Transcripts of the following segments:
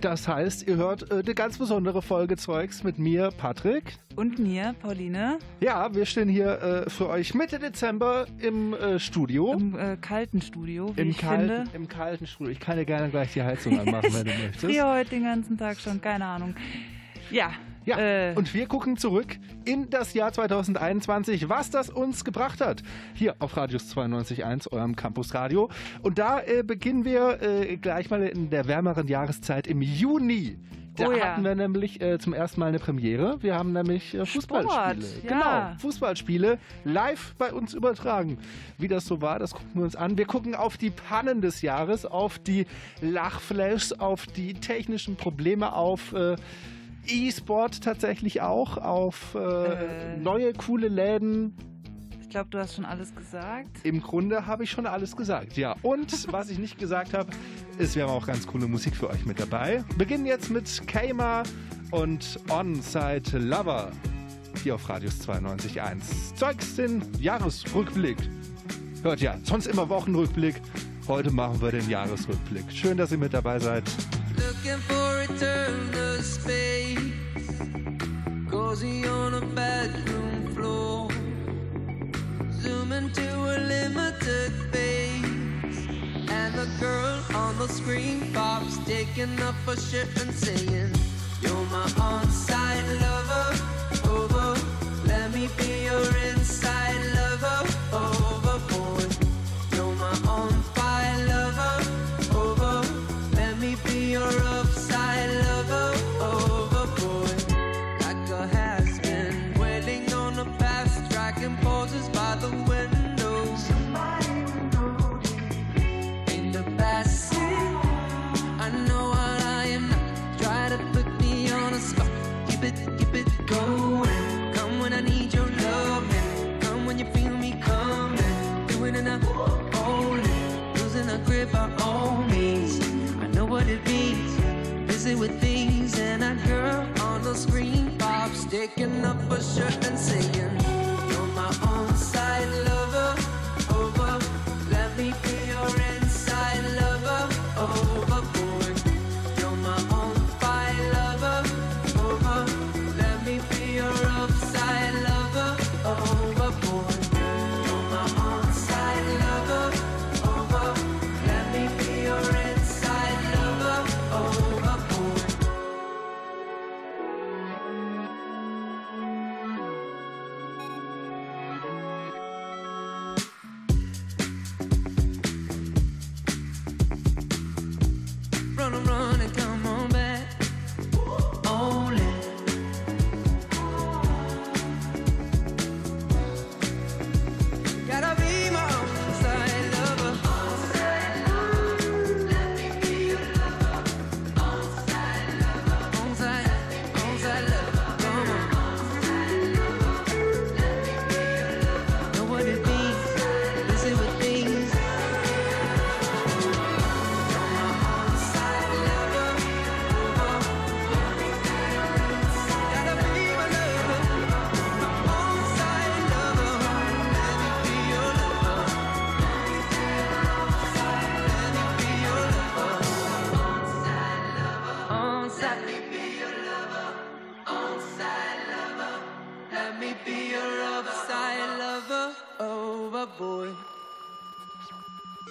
Das heißt, ihr hört äh, eine ganz besondere Folge Zeugs mit mir, Patrick. Und mir, Pauline, Ja, wir stehen hier äh, für euch Mitte Dezember im äh, Studio. im äh, kalten Studio, wie Im ich kalten, finde. Im kalten Studio. Ich kann dir gerne gleich die Heizung anmachen, wenn du möchtest. Frier heute den ganzen Tag schon, keine Ahnung. Ja, Ja, äh, und wir gucken zurück in das Jahr 2021, was das uns gebracht hat. Hier auf Radius 92.1, eurem Campusradio. Und da äh, beginnen wir äh, gleich mal in der wärmeren Jahreszeit im Juni. Da Oh ja. hatten wir nämlich äh, zum ersten Mal eine Premiere. Wir haben nämlich äh, Fußballspiele. Sport, Genau, ja. Fußballspiele live bei uns übertragen. Wie das so war, das gucken wir uns an. Wir gucken auf die Pannen des Jahres, auf die Lachflashs, auf die technischen Probleme, auf äh, E-Sport tatsächlich auch, auf äh, Äh. neue coole Läden. ich glaube, du hast schon alles gesagt. Im Grunde habe ich schon alles gesagt, ja. Und was ich nicht gesagt habe, ist, wir haben auch ganz coole Musik für euch mit dabei. Beginnen jetzt mit Kama und On-Site Lover hier auf Radius 92.1. Zeugs den Jahresrückblick. Hört ja, sonst immer Wochenrückblick. Heute machen wir den Jahresrückblick. Schön, dass ihr mit dabei seid. Looking for eternal space. Cozy on a bedroom floor. Zoom into a limited base. And the girl on the screen pops, taking up a shit and saying, You're my on lover. Over. Let me be your inside lover. A grip all means. I know what it means. Busy with things, and that girl on the screen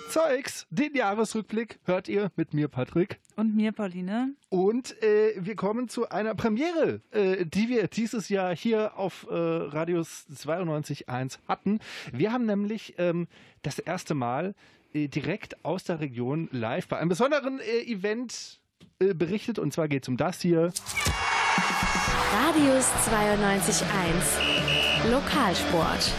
Zeugs, den Jahresrückblick hört ihr mit mir, Patrick. Und mir, Pauline. Und äh, wir kommen zu einer Premiere, äh, die wir dieses Jahr hier auf äh, Radius 92.1 hatten. Wir haben nämlich ähm, das erste Mal äh, direkt aus der Region live bei einem besonderen äh, Event äh, berichtet. Und zwar geht es um das hier. Radius 92.1. Lokalsport.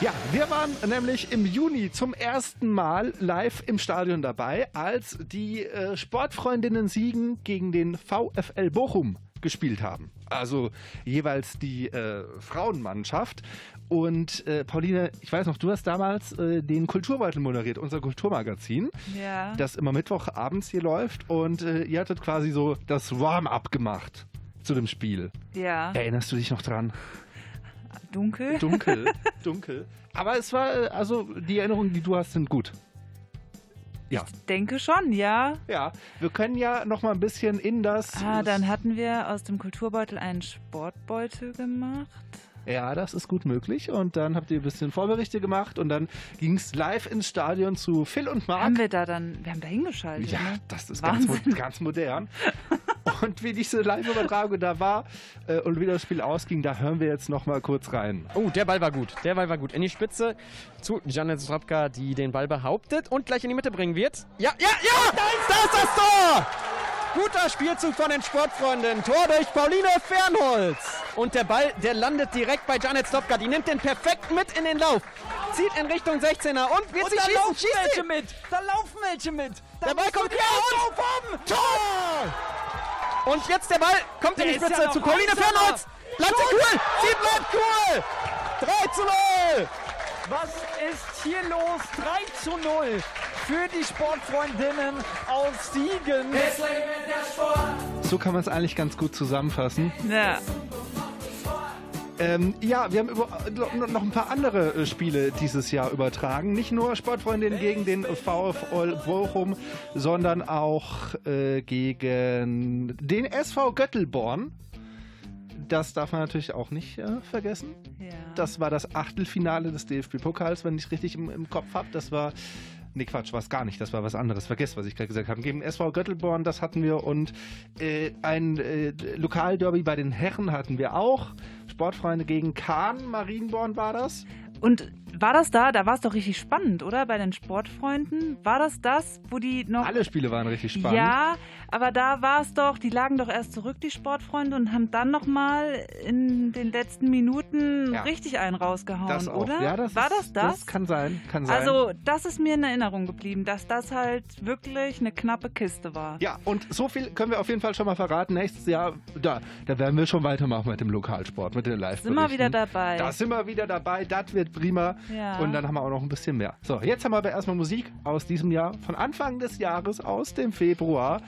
Ja, wir waren nämlich im Juni zum ersten Mal live im Stadion dabei, als die äh, Sportfreundinnen Siegen gegen den VfL Bochum gespielt haben. Also jeweils die äh, Frauenmannschaft. Und äh, Pauline, ich weiß noch, du hast damals äh, den Kulturbeutel moderiert, unser Kulturmagazin, Ja. das immer Mittwochabends hier läuft. Und äh, ihr hattet quasi so das Warm-up gemacht zu dem Spiel. ja. Erinnerst du dich noch dran? Dunkel. Dunkel, dunkel. Aber es war, äh, also die Erinnerungen, die du hast, sind gut. Ja. Denke schon, ja. Ja, wir können ja noch mal ein bisschen in das. Ah, dann hatten wir aus dem Kulturbeutel einen Sportbeutel gemacht. Ja, das ist gut möglich. Und dann habt ihr ein bisschen Vorberichte gemacht und dann ging es live ins Stadion zu Phil und Marc. Haben wir da dann, wir haben da hingeschaltet. ja, ne? das ist ganz, ganz modern. und wie diese Live-Übertragung da war äh, und wie das Spiel ausging, da hören wir jetzt noch mal kurz rein. Oh, der Ball war gut. Der Ball war gut. In die Spitze zu Janet Strapka, die den Ball behauptet und gleich in die Mitte bringen wird. Ja, ja, ja! Da ist das Tor! Guter Spielzug von den Sportfreunden. Tor durch Pauline Fernholz. Und der Ball, der landet direkt bei Janet Stopka. Die nimmt den perfekt mit in den Lauf. Zieht in Richtung 16er und wird Und sie da schießen. laufen Schießt welche mit. Da laufen welche mit. Da Der Ball kommt drauf und Tor! Und jetzt der Ball kommt Der in die ja Spitze noch zu Pauline. Fernholz. Bleibt sie cool! Sie bleibt cool! 3 zu 0! Was ist hier los? 3 zu 0 für die Sportfreundinnen aus Siegen. So kann man es eigentlich ganz gut zusammenfassen. Ja. Ähm, ja, wir haben über, noch ein paar andere äh, Spiele dieses Jahr übertragen. Nicht nur Sportfreundin gegen den VfL Bochum, sondern auch äh, gegen den SV Göttelborn. Das darf man natürlich auch nicht äh, vergessen. ja. Das war das Achtelfinale des DFB-Pokals, wenn ich es richtig im, im Kopf habe. Das war. Nee, Quatsch, war es gar nicht. Das war was anderes. Vergesst, was ich gerade gesagt habe. Gegen SV Göttelborn, das hatten wir. Und äh, ein äh, Lokalderby bei den Herren hatten wir auch. Sportfreunde gegen Kahn, Marienborn war das. Und war das da? Da war es doch richtig spannend, oder? Bei den Sportfreunden? War das das, wo die noch. Alle Spiele waren richtig spannend. Ja, aber da war es doch, die lagen doch erst zurück, die Sportfreunde, und haben dann nochmal in den letzten Minuten Ja. richtig einen rausgehauen, das auch. oder? Ja, das war ist, das das? Das kann sein, kann sein. also, das ist mir in Erinnerung geblieben, dass das halt wirklich eine knappe Kiste war. Ja, und so viel können wir auf jeden Fall schon mal verraten. Nächstes Jahr, da, da werden wir schon weitermachen mit dem Lokalsport, mit den live Sind wir wieder dabei. Da sind wir wieder dabei, das wird prima. Ja. Und dann haben wir auch noch ein bisschen mehr. So, jetzt haben wir aber erstmal Musik aus diesem Jahr, von Anfang des Jahres, aus dem Februar.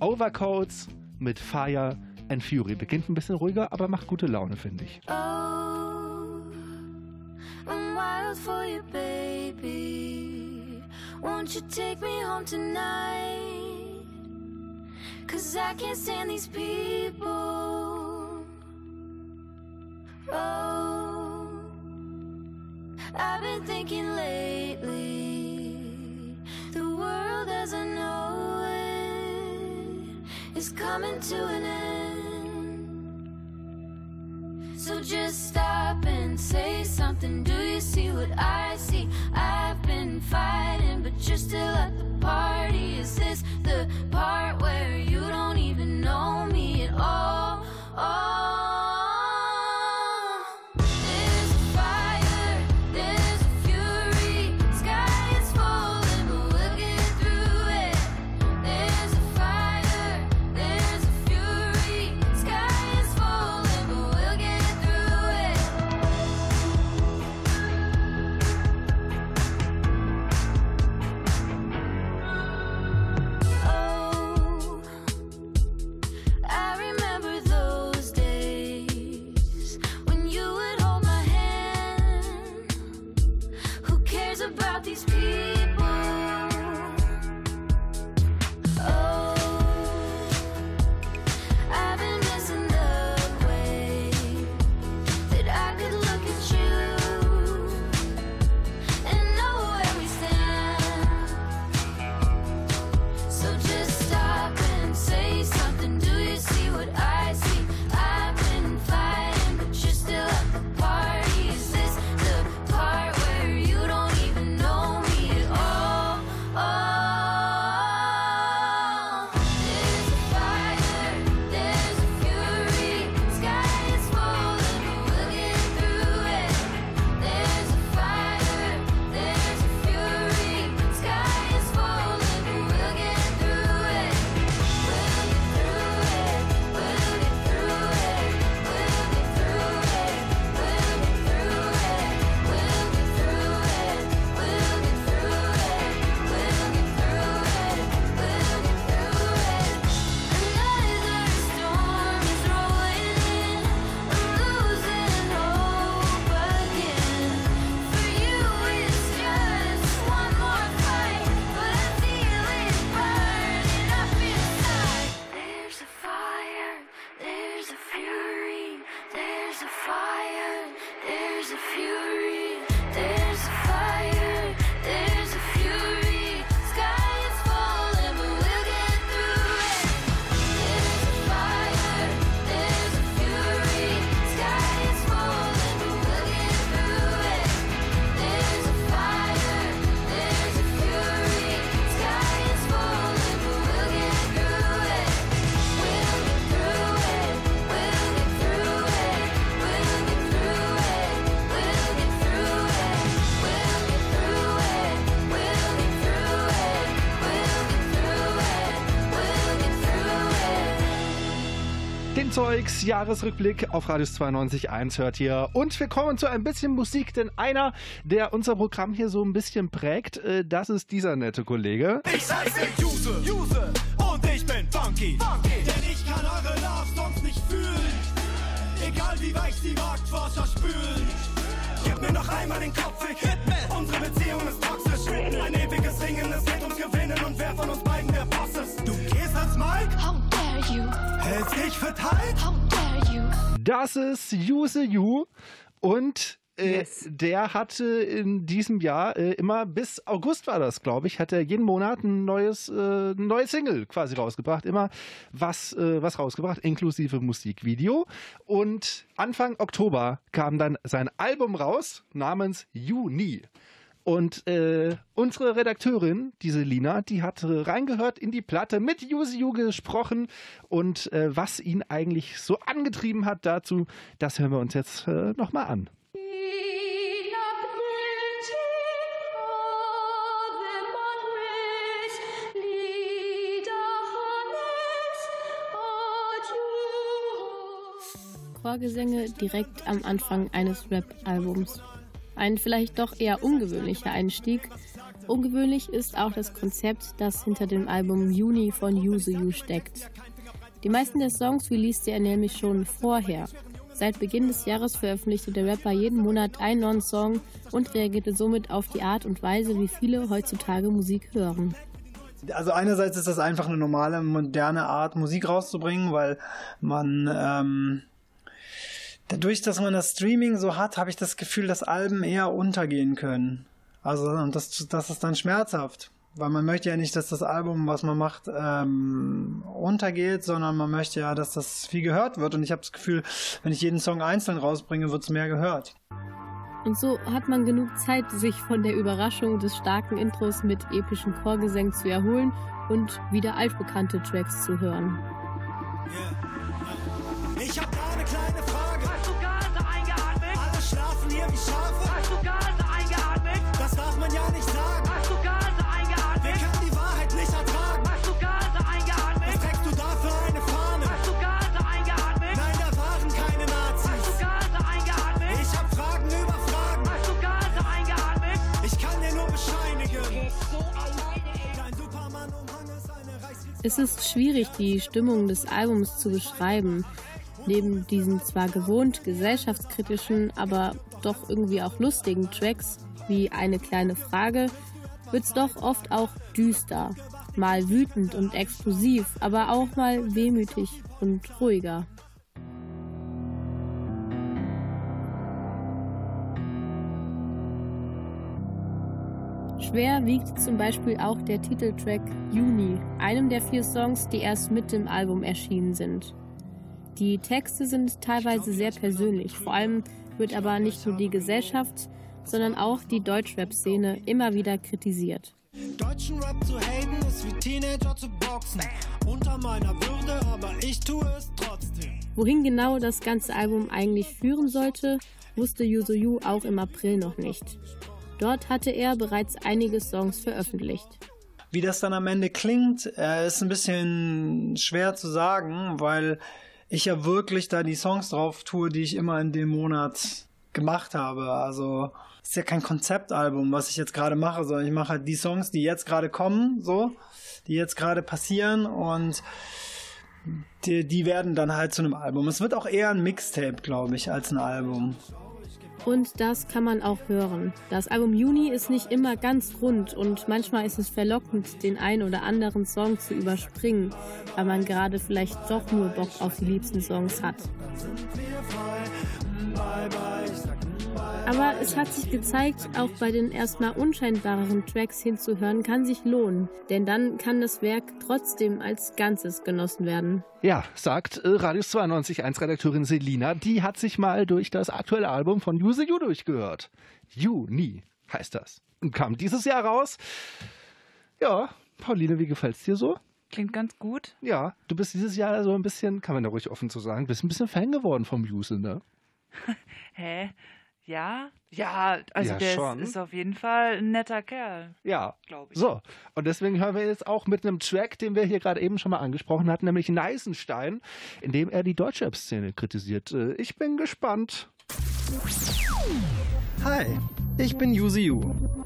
Overcoats mit Fire and Fury. Beginnt ein bisschen ruhiger, aber macht gute Laune, finde ich. Oh, I'm wild for you, baby. Won't you take me home tonight? Cause I can't stand these people. Oh, I've been thinking lately, coming to an end. So just stop and say something. Do you see what I see? I've been fighting, but you're still at the Zeugs Jahresrückblick auf Radius 92.1 hört ihr. Und wir kommen zu ein bisschen Musik, denn einer, der unser Programm hier so ein bisschen prägt, äh, das ist dieser nette Kollege. Ich heiße Juse, Juse und ich bin funky. funky. Denn ich kann eure Love Songs nicht fühlen. Egal wie weich die Marktforscher spülen. Gib mir noch einmal den Kopf, ich hit me. Unsere Beziehung ist toxisch. Ein ewiges Ringen, es geht ums Gewinnen und wer von uns beiden der Boss ist. Du gehst als Mike, How dare you? Das ist Use You und äh, Yes. der hatte in diesem Jahr äh, immer bis August war das, glaube ich, hat er jeden Monat ein neues, äh, neues Single quasi rausgebracht, immer was, äh, was rausgebracht, inklusive Musikvideo. Und Anfang Oktober kam dann sein Album raus namens Juni. Und äh, unsere Redakteurin, diese Lina, die hat reingehört in die Platte, mit Yusiu gesprochen und äh, was ihn eigentlich so angetrieben hat dazu, das hören wir uns jetzt äh, nochmal an. Chorgesänge direkt am Anfang eines Rap-Albums. Ein vielleicht doch eher ungewöhnlicher Einstieg. Ungewöhnlich ist auch das Konzept, das hinter dem Album Juni von Yuzu Yu steckt. Die meisten der Songs releaste er nämlich schon vorher. Seit Beginn des Jahres veröffentlichte der Rapper jeden Monat einen neuen Song und reagierte somit auf die Art und Weise, wie viele heutzutage Musik hören. Also einerseits ist das einfach eine normale, moderne Art, Musik rauszubringen, weil man ähm, dadurch, dass man das Streaming so hat, habe ich das Gefühl, dass Alben eher untergehen können. Also und das, das ist dann schmerzhaft. Weil man möchte ja nicht, dass das Album, was man macht, ähm, untergeht, sondern man möchte ja, dass das viel gehört wird. Und ich habe das Gefühl, wenn ich jeden Song einzeln rausbringe, wird es mehr gehört. Und so hat man genug Zeit, sich von der Überraschung des starken Intros mit epischen Chorgesängen zu erholen und wieder altbekannte Tracks zu hören. Ich hab Schafe. Hast du Gase eingeatmet? Das darf man ja nicht sagen. Hast du Gase Wir eingeatmet? können die Wahrheit nicht ertragen. Hast du Gase Was eingeatmet? trägst du da für eine Fahne? Hast du Gase eingeatmet? Nein, da waren keine Hast du Nazis. Gase eingeatmet? Ich hab Fragen über Fragen. Hast du Gase eingeatmet? Ich kann dir nur bescheinigen. Es ist schwierig, die Stimmung des Albums zu beschreiben. Neben diesen zwar gewohnt gesellschaftskritischen, aber doch irgendwie auch lustigen Tracks wie Eine kleine Frage, wird's doch oft auch düster. Mal wütend und explosiv, aber auch mal wehmütig und ruhiger. Schwer wiegt zum Beispiel auch der Titeltrack Juni, einem der vier Songs, die erst mit dem Album erschienen sind. Die Texte sind teilweise sehr persönlich, vor allem wird aber nicht nur die Gesellschaft, sondern auch die Deutschrap-Szene immer wieder kritisiert. Deutschen Rap zu haten ist wie Teenager zu boxen. Unter meiner Würde, aber ich tue es trotzdem. Wohin genau das ganze Album eigentlich führen sollte, wusste Yuzu Yu auch im April noch nicht. Dort hatte er bereits einige Songs veröffentlicht. Wie das dann am Ende klingt, äh, ist ein bisschen schwer zu sagen, weil ich ja wirklich da die Songs drauf tue, die ich immer in dem Monat gemacht habe. Also ist ja kein Konzeptalbum, was ich jetzt gerade mache, sondern ich mache halt die Songs, die jetzt gerade kommen, so, die jetzt gerade passieren und die, die werden dann halt zu einem Album. Es wird auch eher ein Mixtape, glaube ich, als ein Album. Und das kann man auch hören. Das Album Juni ist nicht immer ganz rund und manchmal ist es verlockend, den ein oder anderen Song zu überspringen, weil man gerade vielleicht doch nur Bock auf die liebsten Songs hat. Aber es hat sich gezeigt, auch bei den erstmal unscheinbareren Tracks hinzuhören, kann sich lohnen, denn dann kann das Werk trotzdem als Ganzes genossen werden. Ja, sagt äh, Radius 92.1 Redakteurin Selina, die hat sich mal durch das aktuelle Album von Use You durchgehört. Juni heißt das. Und kam dieses Jahr raus. Ja, Pauline, wie gefällt's dir so? Klingt ganz gut. Ja, du bist dieses Jahr so ein bisschen, kann man da ruhig offen zu sagen, bist ein bisschen Fan geworden vom Use, ne? Hä? Ja, ja, also Ja, der schon. ist, ist auf jeden Fall ein netter Kerl. Ja. Glaub ich. So, und deswegen hören wir jetzt auch mit einem Track, den wir hier gerade eben schon mal angesprochen hatten, nämlich Neisenstein, in dem er die deutsche Rap-Szene kritisiert. Äh, Ich bin gespannt. Hi, ich bin Yuzi Yu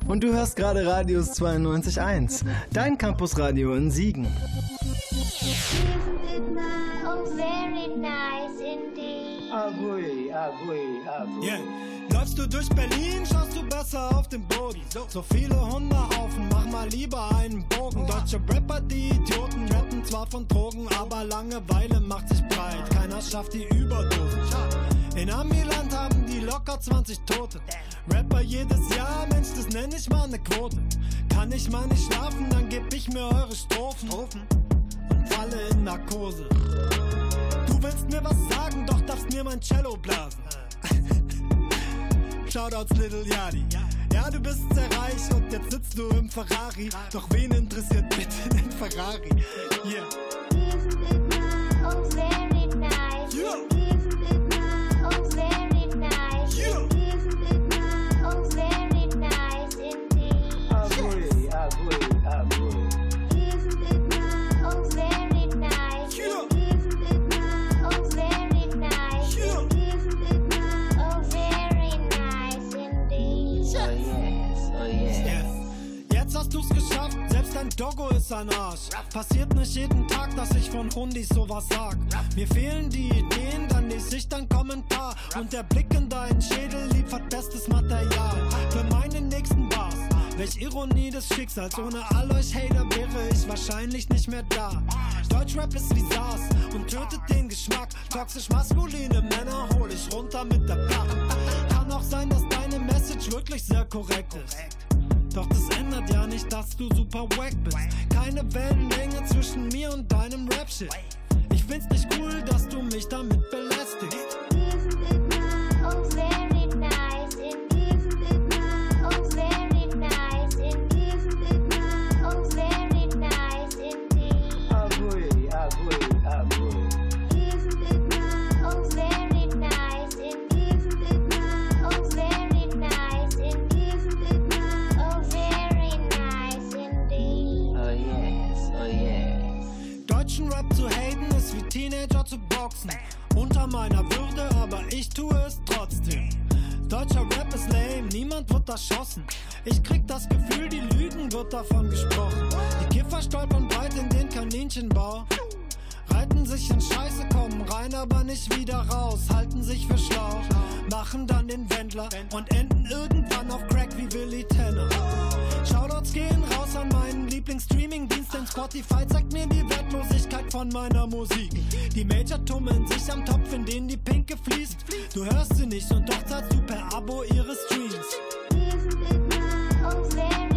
und du hörst gerade Radius 92.1, dein Campusradio in Siegen. Oh, very nice indeed. Agui, agui, agui. Yeah. Läufst du durch Berlin, schaust du besser auf den Boden. So viele Hundehaufen, mach mal lieber einen Bogen. Deutsche Rapper, die Idioten, rappen zwar von Drogen, aber Langeweile macht sich breit. Keiner schafft die Überdosen. In Amiland haben die locker 20 Tote. Rapper jedes Jahr, Mensch, das nenn ich mal ne Quote. Kann ich mal nicht schlafen, dann geb ich mir eure Strophen. Und falle in Narkose. Du willst mir was sagen, doch darfst mir mein Cello blasen. Shoutouts Little Yadi. Ja, du bist sehr reich und jetzt sitzt du im Ferrari. Doch wen interessiert bitte den Ferrari? Yeah. Oh, very nice. Oh, dein Doggo ist ein Arsch. Passiert nicht jeden Tag, dass ich von Hundis sowas sag. Mir fehlen die Ideen, dann lese ich dein Kommentar. Und der Blick in deinen Schädel liefert bestes Material für meine nächsten Bars. Welch Ironie des Schicksals, ohne all euch Hater wäre ich wahrscheinlich nicht mehr da. Deutschrap ist wie SARS und tötet den Geschmack. Toxisch maskuline Männer hol ich runter mit der Pack. Kann auch sein, dass deine Message wirklich sehr korrekt ist. Doch das ändert ja nicht, dass du super wack bist. Keine Wellenlänge zwischen mir und deinem Rap-Shit. Ich find's nicht cool, dass du mich damit belästigst. Teenager zu boxen. Unter meiner Würde, aber ich tue es trotzdem. Deutscher Rap ist lame, niemand wird erschossen. Ich krieg das Gefühl, die Lügen wird davon gesprochen. Die Kiffer stolpern weit in den Kaninchenbau. Reiten sich in Scheiße, kommen rein, aber nicht wieder raus. Halten sich für schlau, machen dann den Wendler und enden irgendwann auf Crack wie Willy Tanner. Shoutouts gehen raus an meinen Lieblingsstreaming-Dienst, denn Spotify zeigt mir die Wertlosigkeit von meiner Musik. Die Major tummeln sich am Topf, in den die Pinke fließt. Du hörst sie nicht und doch zahlst du per Abo ihre Streams. Oh,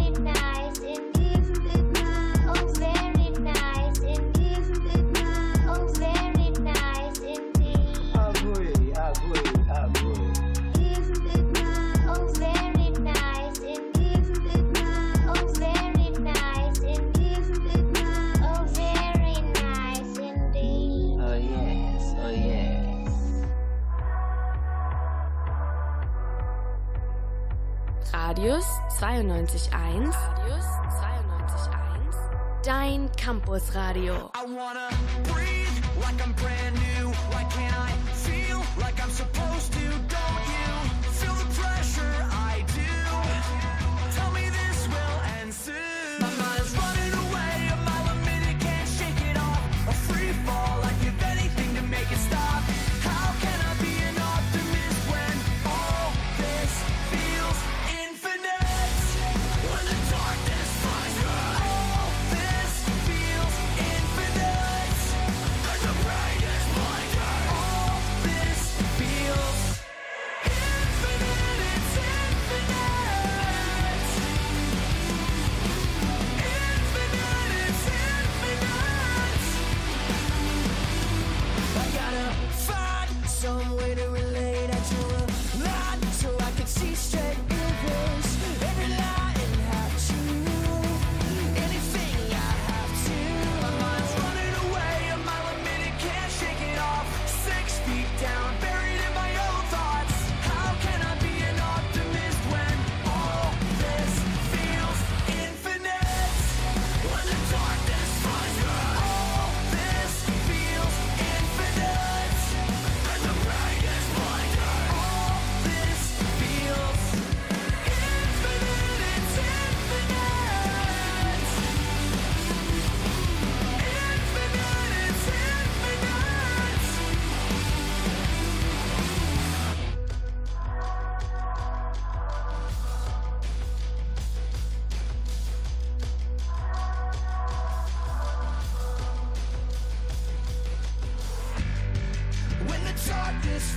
Radius 92.1. Radius 92.1. Dein Campusradio. I wanna breathe like I'm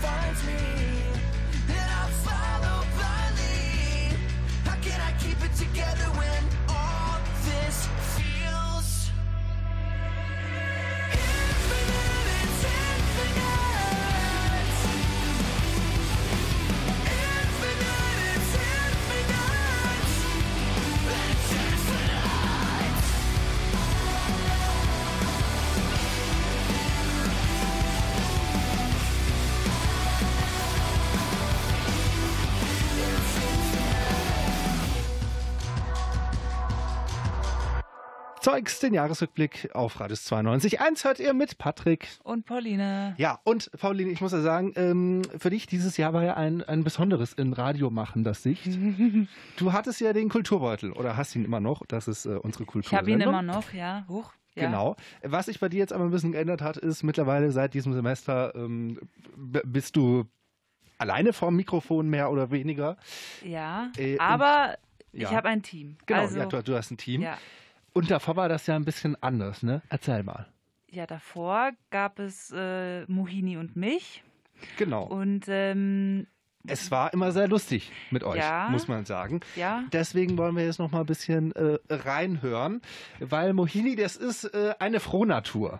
finds me, Zeugs, den Jahresrückblick auf Radius 92. Eins hört ihr mit Patrick. Und Pauline. Ja, und Pauline, ich muss ja sagen, ähm, für dich dieses Jahr war ja ein, ein besonderes in Radio machen, das Sicht. Du hattest ja den Kulturbeutel oder hast ihn immer noch. Das ist äh, unsere Kultur. Ich habe ihn immer noch, ja. Huch. Ja. Genau. Was sich bei dir jetzt aber ein bisschen geändert hat, ist mittlerweile seit diesem Semester ähm, bist du alleine vorm Mikrofon mehr oder weniger. Ja, Äh, aber und- ich ja. habe ein Team. Genau, also, ja, du, du hast ein Team. Ja. Und davor war das ja ein bisschen anders, ne? Erzähl mal. ja, davor gab es äh, Mohini und mich. Genau. Und ähm, Es war immer sehr lustig mit euch, Ja. muss man sagen. ja, Deswegen wollen wir jetzt noch mal ein bisschen äh, reinhören, weil Mohini, das ist äh, eine Frohnatur.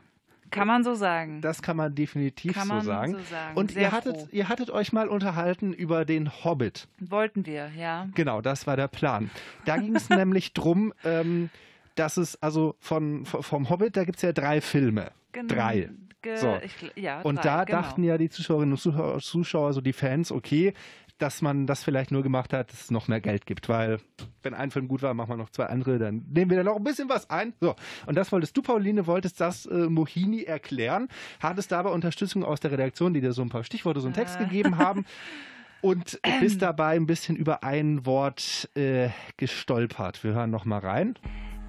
kann man so sagen. Das kann man definitiv Kann so, man sagen. so sagen. Und Sehr ihr hattet, froh. ihr hattet euch mal unterhalten über den Hobbit. Wollten wir, ja. Genau, das war der Plan. Da ging es nämlich drum, ähm, dass es also von, vom Hobbit, da gibt es ja drei Filme. Gen- Drei. ge- So. ich ja, Und drei, da genau. dachten ja die Zuschauerinnen und Zuschauer, Zuschauer, so die Fans, okay, dass man das vielleicht nur gemacht hat, dass es noch mehr Geld gibt, weil wenn ein Film gut war, machen wir noch zwei andere, dann nehmen wir da noch ein bisschen was ein. So, und das wolltest du, Pauline, wolltest das äh, Mohini erklären, hattest dabei Unterstützung aus der Redaktion, die dir so ein paar Stichworte, so einen Text Ah. gegeben haben und bist dabei ein bisschen über ein Wort äh, gestolpert. Wir hören noch mal rein.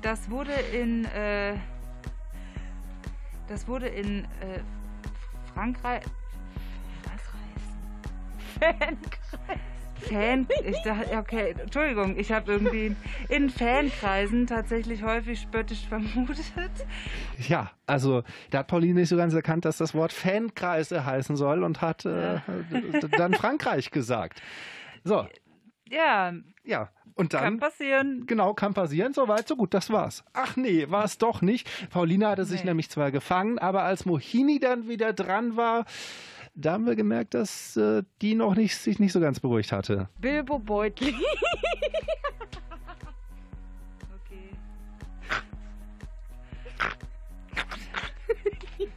Das wurde in äh, das wurde in äh, Frankreich was Fankreis. Fan, ich dachte, okay, Entschuldigung, ich habe irgendwie in Fankreisen tatsächlich häufig spöttisch vermutet. Ja, also da hat Pauline nicht so ganz erkannt, dass das Wort Fankreise heißen soll und hat äh, dann Frankreich gesagt. So, Ja, ja. Und dann. kann passieren. Genau, kann passieren. So weit, so gut, das war's. Ach nee, war es doch nicht. Pauline hatte sich Nee. nämlich zwar gefangen, aber als Mohini dann wieder dran war, da haben wir gemerkt, dass äh, die noch nicht, sich nicht so ganz beruhigt hatte. Bilbo Beutli. Okay.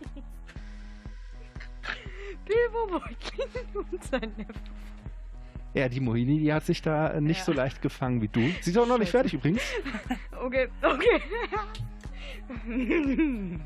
Bilbo Beutli und sein Neffe. Ja, die Mohini, die hat sich da äh, nicht Ja. so leicht gefangen wie du. Sie ist auch noch nicht fertig übrigens. Okay, okay.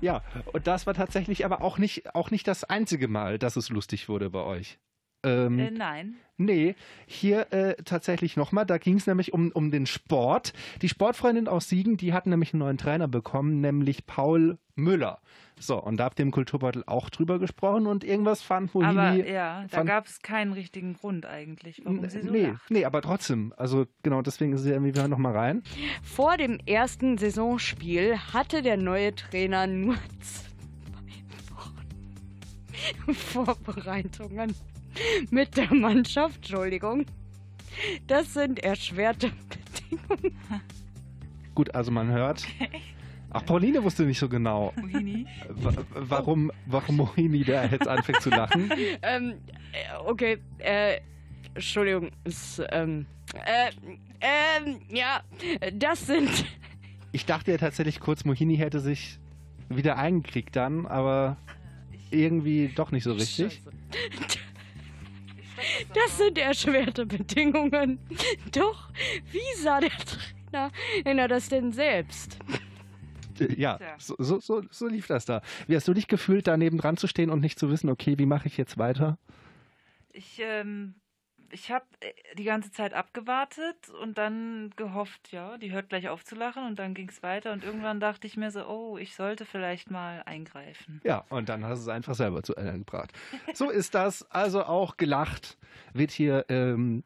Ja, und das war tatsächlich aber auch nicht, auch nicht das einzige Mal, dass es lustig wurde bei euch. Ähm, Äh, nein. Nee, hier äh, tatsächlich nochmal. Da ging es nämlich um, um den Sport. Die Sportfreundin aus Siegen, die hat nämlich einen neuen Trainer bekommen, nämlich Paul Müller. So, und da habt ihr im Kulturbeutel auch drüber gesprochen und irgendwas fand Aber Mohini. ja, da gab es keinen richtigen Grund eigentlich, warum sie so nee, lacht. nee, aber trotzdem. Also genau, deswegen ist sie irgendwie wir hören noch mal rein. Vor dem ersten Saisonspiel hatte der neue Trainer nur zwei Wochen Vorbereitungen mit der Mannschaft. Entschuldigung. Das sind erschwerte Bedingungen. Gut, also man hört. Ach, Pauline wusste nicht so genau, Mohini? wa- warum, warum Mohini da jetzt anfängt zu lachen. ähm, äh, okay, äh, Entschuldigung, es, ähm, äh, ähm, ja, das sind, Ich dachte ja tatsächlich kurz, Mohini hätte sich wieder eingekriegt dann, aber irgendwie doch nicht so richtig. Das sind erschwerte Bedingungen. Doch, wie sah der Trainer Trainer das denn selbst? Ja, so, so, so, so lief das da. Wie hast du dich gefühlt, da neben dran zu stehen und nicht zu wissen, okay, wie mache ich jetzt weiter? Ich, ähm, ich habe die ganze Zeit abgewartet und dann gehofft, ja, die hört gleich auf zu lachen und dann ging es weiter und irgendwann dachte ich mir so, oh, ich sollte vielleicht mal eingreifen. Ja, und dann hast du es einfach selber zu Ende gebracht. So ist das. Also auch gelacht wird hier ähm,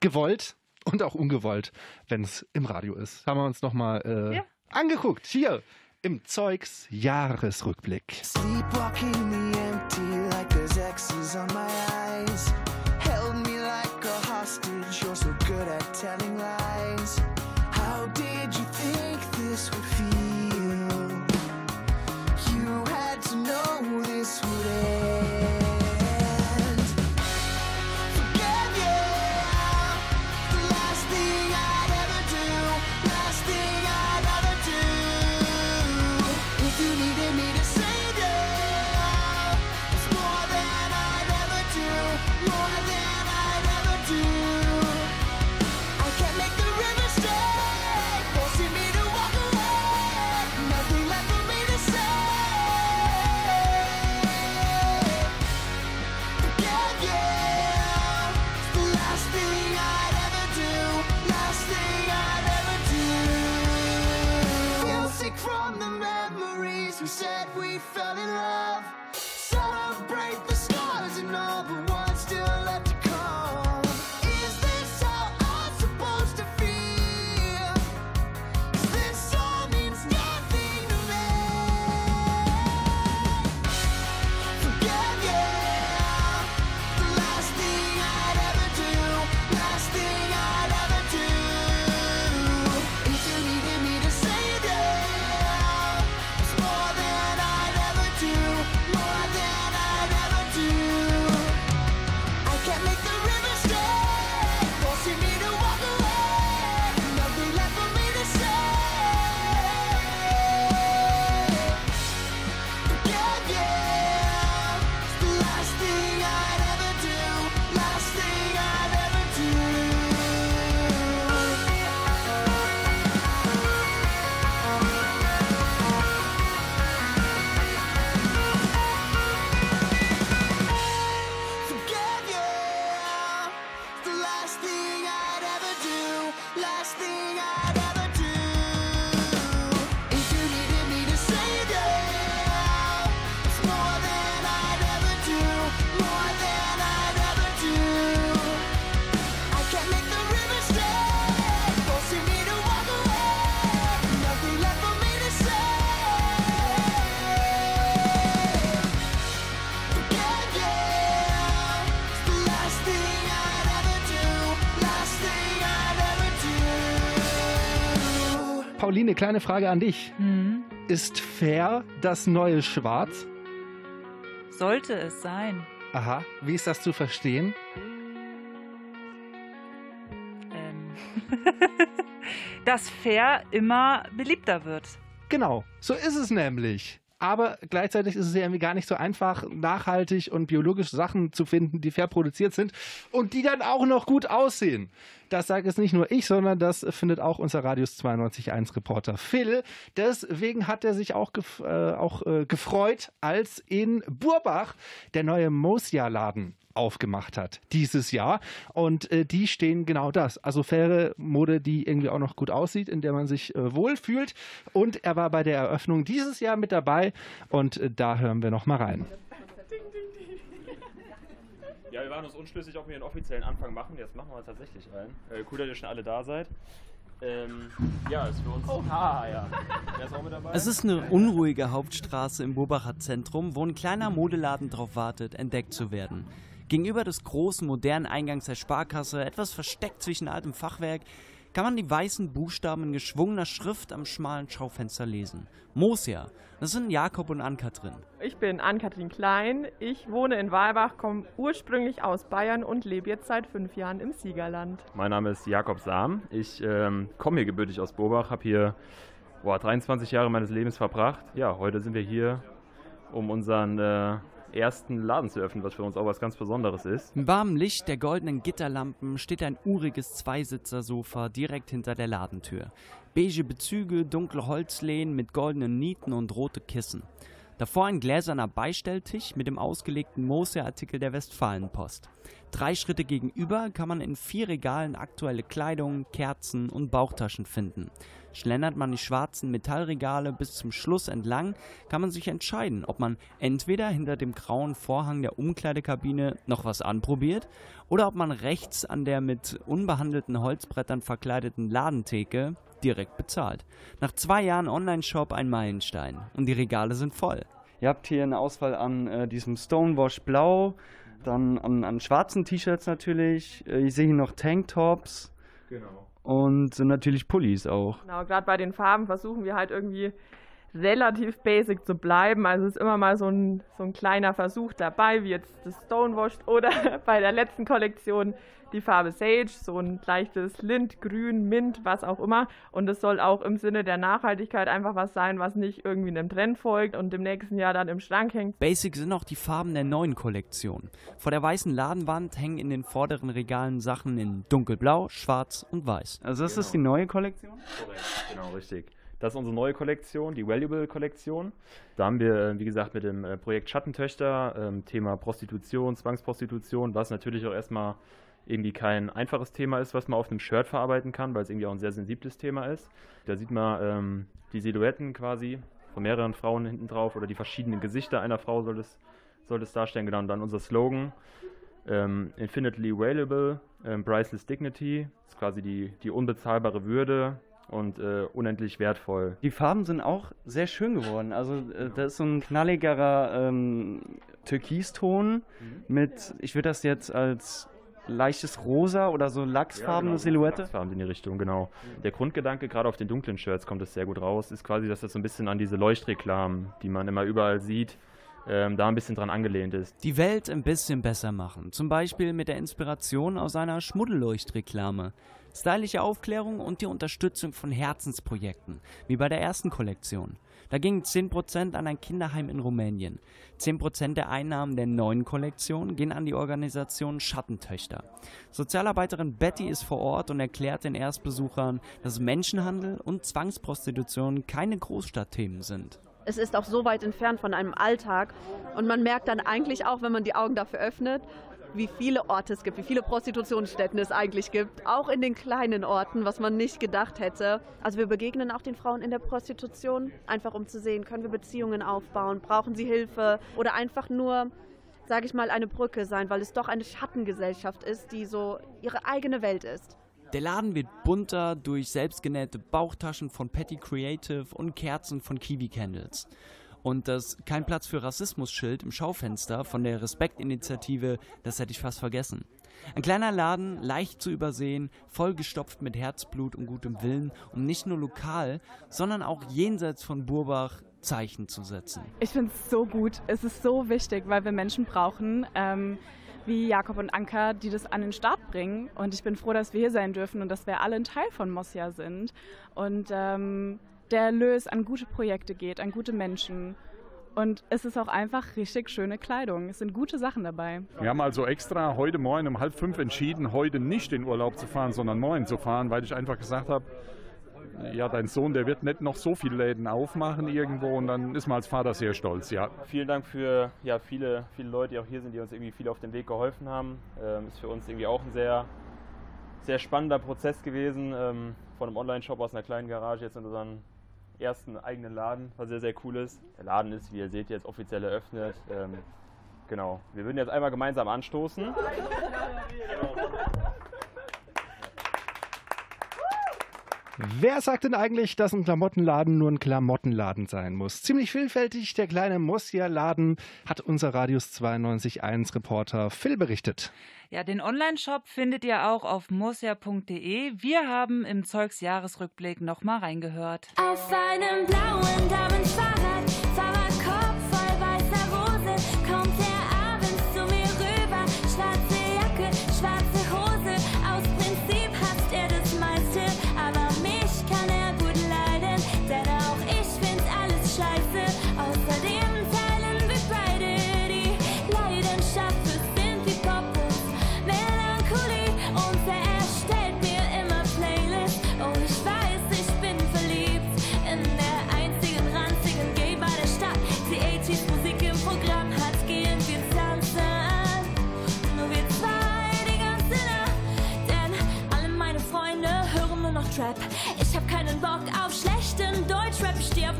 gewollt und auch ungewollt, wenn es im Radio ist. Haben wir uns nochmal äh, Ja. angeguckt. Hier im Zeugs Jahresrückblick. Sleepwalking the empty like a tears on my kleine Frage an dich. Hm. Ist fair das neue Schwarz? Sollte es sein. Aha, wie ist das zu verstehen? Ähm, dass Fair immer beliebter wird. Genau, so ist es nämlich. Aber gleichzeitig ist es ja irgendwie gar nicht so einfach, nachhaltig und biologisch Sachen zu finden, die fair produziert sind und die dann auch noch gut aussehen. Das sage jetzt nicht nur ich, sondern das findet auch unser Radius 92.1 Reporter Phil. Deswegen hat er sich auch, gef äh, auch äh, gefreut, als in Burbach der neue Mosia-Laden aufgemacht hat dieses Jahr. Und äh, die stehen genau das. Also faire Mode, die irgendwie auch noch gut aussieht, in der man sich äh, wohlfühlt. Und er war bei der Eröffnung dieses Jahr mit dabei. Und äh, da hören wir noch mal rein. Ja, wir waren uns unschlüssig, ob wir einen offiziellen Anfang machen. Jetzt machen wir tatsächlich einen. Äh, cool, dass ihr schon alle da seid. Ähm, ja, ist für uns. Oh, ah, ja. Wer ist auch mit dabei? Es ist eine unruhige Hauptstraße im Burbacher Zentrum, wo ein kleiner Modeladen darauf wartet, entdeckt zu werden. Gegenüber des großen, modernen Eingangs der Sparkasse, etwas versteckt zwischen altem Fachwerk, kann man die weißen Buchstaben in geschwungener Schrift am schmalen Schaufenster lesen. Mosia, das sind Jakob und Anka drin. Ich bin Ann-Kathrin Klein. Ich wohne in Walbach, komme ursprünglich aus Bayern und lebe jetzt seit fünf Jahren im Siegerland. Mein Name ist Jakob Sam. Ich ähm, komme hier gebürtig aus Bobach, habe hier boah, 23 Jahre meines Lebens verbracht. Ja, heute sind wir hier, um unseren äh, ersten Laden zu öffnen, was für uns auch was ganz Besonderes ist. Im warmen Licht der goldenen Gitterlampen steht ein uriges Zweisitzer-Sofa direkt hinter der Ladentür. Beige Bezüge, dunkle Holzlehnen mit goldenen Nieten und rote Kissen. Davor ein gläserner Beistelltisch mit dem ausgelegten Moser-Artikel der Westfalenpost. Drei Schritte gegenüber kann man in vier Regalen aktuelle Kleidung, Kerzen und Bauchtaschen finden. Schlendert man die schwarzen Metallregale bis zum Schluss entlang, kann man sich entscheiden, ob man entweder hinter dem grauen Vorhang der Umkleidekabine noch was anprobiert oder ob man rechts an der mit unbehandelten Holzbrettern verkleideten Ladentheke direkt bezahlt. Nach zwei Jahren Online-Shop ein Meilenstein und die Regale sind voll. Ihr habt hier eine Auswahl an äh, diesem Stonewash Blau, Dann an, an schwarzen T-Shirts natürlich. Äh, Ich sehe hier noch Tanktops. Genau. Und natürlich Pullis auch. Genau, gerade bei den Farben versuchen wir halt irgendwie relativ basic zu bleiben. Also es ist immer mal so ein, so ein kleiner Versuch dabei, wie jetzt das Stonewashed oder bei der letzten Kollektion die Farbe Sage, so ein leichtes Lind, Grün, Mint, was auch immer. Und es soll auch im Sinne der Nachhaltigkeit einfach was sein, was nicht irgendwie einem Trend folgt und im nächsten Jahr dann im Schrank hängt. Basic sind auch die Farben der neuen Kollektion. Vor der weißen Ladenwand hängen in den vorderen Regalen Sachen in dunkelblau, schwarz und weiß. Also das ist die neue Kollektion? Korrekt, genau, richtig. Das ist unsere neue Kollektion, die Valuable-Kollektion. Da haben wir, äh, wie gesagt, mit dem äh, Projekt Schattentöchter, ähm, Thema Prostitution, Zwangsprostitution, was natürlich auch erstmal irgendwie kein einfaches Thema ist, was man auf einem Shirt verarbeiten kann, weil es irgendwie auch ein sehr sensibles Thema ist. Da sieht man ähm, die Silhouetten quasi von mehreren Frauen hinten drauf oder die verschiedenen Gesichter einer Frau soll es, soll es darstellen. Genau, und dann unser Slogan, ähm, Infinitely Valuable, ähm, Priceless Dignity, ist quasi die, die unbezahlbare Würde und äh, unendlich wertvoll. Die Farben sind auch sehr schön geworden. Also äh, da ist so ein knalligerer ähm, Türkiston mit, ich würde das jetzt als leichtes Rosa oder so lachsfarbene genau, Silhouette. Lachsfarben in die Richtung, genau. Der Grundgedanke, gerade auf den dunklen Shirts kommt es sehr gut raus, ist quasi, dass das so ein bisschen an diese Leuchtreklamen, die man immer überall sieht, ähm, da ein bisschen dran angelehnt ist. Die Welt ein bisschen besser machen. Zum Beispiel mit der Inspiration aus einer Schmuddelleuchtreklame. Stylische Aufklärung und die Unterstützung von Herzensprojekten, wie bei der ersten Kollektion. Da gingen 10% an ein Kinderheim in Rumänien. 10% der Einnahmen der neuen Kollektion gehen an die Organisation Schattentöchter. Sozialarbeiterin Betty ist vor Ort und erklärt den Erstbesuchern, dass Menschenhandel und Zwangsprostitution keine Großstadtthemen sind. Es ist auch so weit entfernt von einem Alltag und man merkt dann eigentlich auch, wenn man die Augen dafür öffnet, wie viele Orte es gibt, wie viele Prostitutionsstätten es eigentlich gibt, auch in den kleinen Orten, was man nicht gedacht hätte. Also wir begegnen auch den Frauen in der Prostitution, einfach um zu sehen, können wir Beziehungen aufbauen, brauchen sie Hilfe oder einfach nur, sage ich mal, eine Brücke sein, weil es doch eine Schattengesellschaft ist, die so ihre eigene Welt ist. Der Laden wird bunter durch selbstgenähte Bauchtaschen von Petty Creative und Kerzen von Kiwi Candles. Und das Kein Platz für Rassismus-Schild im Schaufenster von der Respektinitiative, das hätte ich fast vergessen. Ein kleiner Laden, leicht zu übersehen, vollgestopft mit Herzblut und gutem Willen, um nicht nur lokal, sondern auch jenseits von Burbach Zeichen zu setzen. Ich finde es so gut. Es ist so wichtig, weil wir Menschen brauchen, ähm, wie Jakob und Anka, die das an den Start bringen. Und ich bin froh, dass wir hier sein dürfen und dass wir alle ein Teil von Mosia sind. Und ähm, der Erlös an gute Projekte geht, an gute Menschen. Und es ist auch einfach richtig schöne Kleidung. Es sind gute Sachen dabei. Wir haben also extra heute Morgen um halb fünf entschieden, heute nicht in Urlaub zu fahren, sondern morgen zu fahren, weil ich einfach gesagt habe, ja, dein Sohn, der wird nicht noch so viele Läden aufmachen irgendwo und dann ist man als Vater sehr stolz, ja. Vielen Dank für ja, viele, viele Leute, die auch hier sind, die uns irgendwie viel auf dem Weg geholfen haben. Ähm, ist für uns irgendwie auch ein sehr, sehr spannender Prozess gewesen, ähm, von einem Online-Shop aus einer kleinen Garage jetzt in unseren ersten eigenen Laden, was sehr, sehr cool ist. Der Laden ist, wie ihr seht, jetzt offiziell eröffnet. Ähm, genau. Wir würden jetzt einmal gemeinsam anstoßen. Wer sagt denn eigentlich, dass ein Klamottenladen nur ein Klamottenladen sein muss? Ziemlich vielfältig, der kleine Mosia-Laden, hat unser Radius 92.1 Reporter Phil berichtet. Ja, den Online-Shop findet ihr auch auf mosia.de. Wir haben im Zeugs Jahresrückblick nochmal reingehört. Auf einem blauen Damenfahrrad,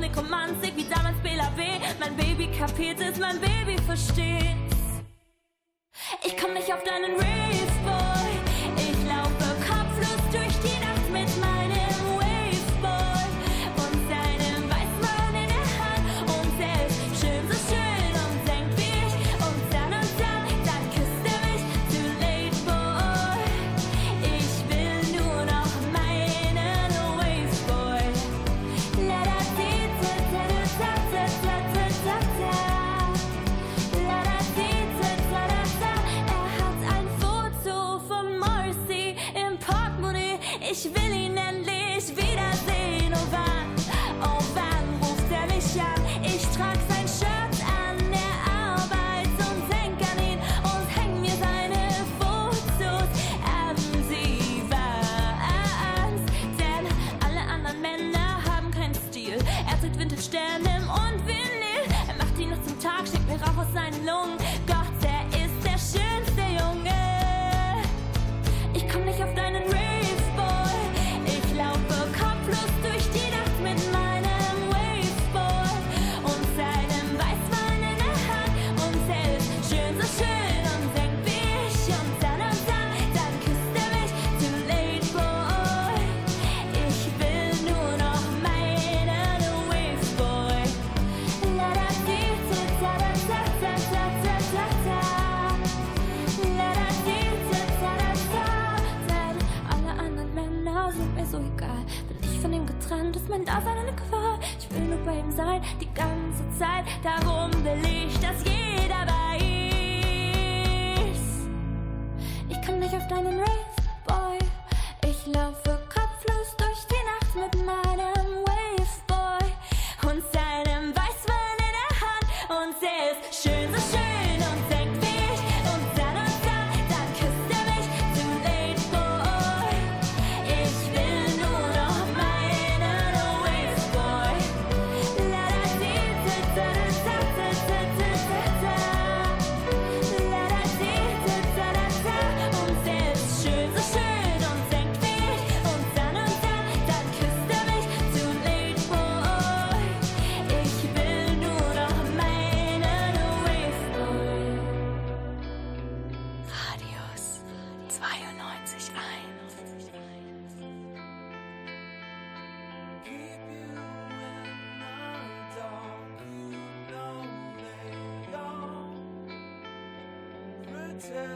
Auf Nekromantik wie damals Bela B. Mein Baby kapiert es, mein Baby versteht's. Ich komm nicht auf deinen Rave, answer.